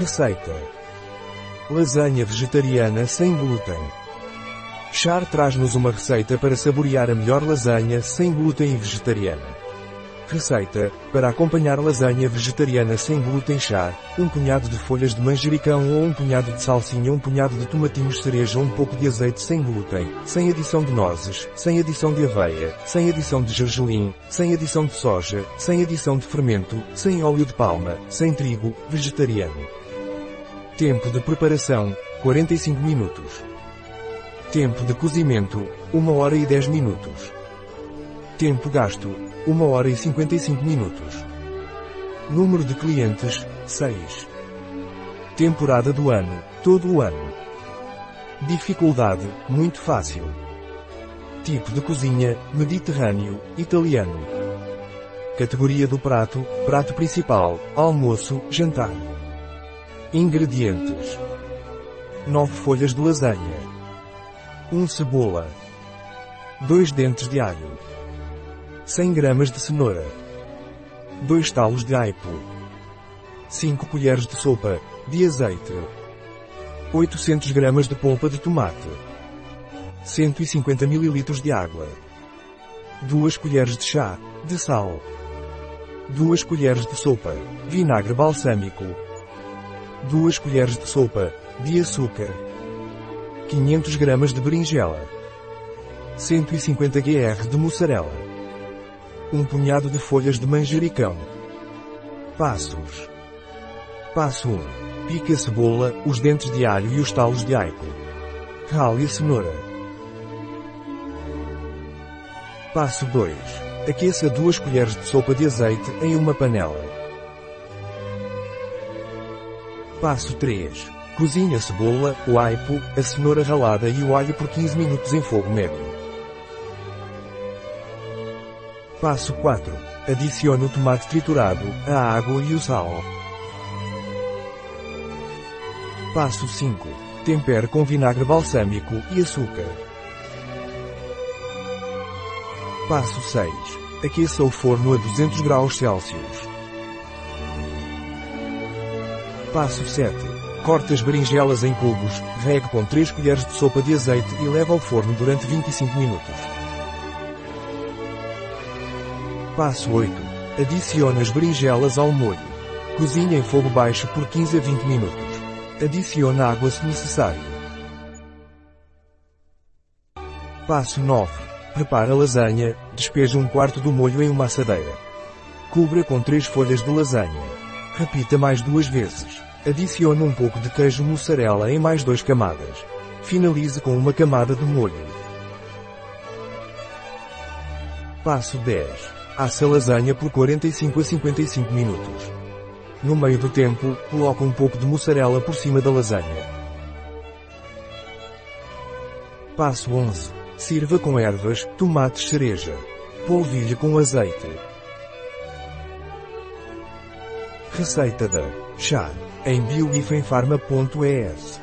Receita: Lasanha vegetariana sem glúten. Char traz-nos uma receita para saborear a melhor lasanha sem glúten e vegetariana. Receita: Para acompanhar lasanha vegetariana sem glúten chá, um punhado de folhas de manjericão ou um punhado de salsinha, um punhado de tomatinhos cereja, um pouco de azeite sem glúten, sem adição de nozes, sem adição de aveia, sem adição de gergelim, sem adição de soja, sem adição de fermento, sem óleo de palma, sem trigo, vegetariano. Tempo de preparação: 45 minutos. Tempo de cozimento: 1 hora e 10 minutos. Tempo gasto: 1 hora e 55 minutos. Número de clientes: 6. Temporada do ano: todo o ano. Dificuldade: muito fácil. Tipo de cozinha: mediterrâneo, italiano. Categoria do prato: prato principal, almoço, jantar. Ingredientes: 9 folhas de lasanha, 1 cebola, 2 dentes de alho, 100 gramas de cenoura, 2 talos de aipo, 5 colheres de sopa de azeite, 800 gramas de polpa de tomate, 150 ml de água, 2 colheres de chá de sal, 2 colheres de sopa vinagre balsâmico, 2 colheres de sopa de açúcar, 500 gramas de berinjela, 150 gr de mussarela, um punhado de folhas de manjericão. Passos. Passo 1. Pique a cebola, os dentes de alho e os talos de aipo. Rale a cenoura. Passo 2. Aqueça 2 colheres de sopa de azeite em uma panela. Passo 3. Cozinhe a cebola, o aipo, a cenoura ralada e o alho por 15 minutos em fogo médio. Passo 4. Adicione o tomate triturado, a água e o sal. Passo 5. Tempere com vinagre balsâmico e açúcar. Passo 6. Aqueça o forno a 200 graus Celsius. Passo 7. Corte as berinjelas em cubos, regue com 3 colheres de sopa de azeite e leve ao forno durante 25 minutos. Passo 8. Adicione as berinjelas ao molho. Cozinhe em fogo baixo por 15 a 20 minutos. Adicione água se necessário. Passo 9. Prepare a lasanha, despeje um quarto do molho em uma assadeira. Cubra com 3 folhas de lasanha. Repita mais duas vezes. Adicione um pouco de queijo mussarela em mais duas camadas. Finalize com uma camada de molho. Passo 10. Assa lasanha por 45 a 55 minutos. No meio do tempo, coloque um pouco de mussarela por cima da lasanha. Passo 11. Sirva com ervas, tomates cereja. Polvilhe com azeite. Receita da chá em biogifenfarma.es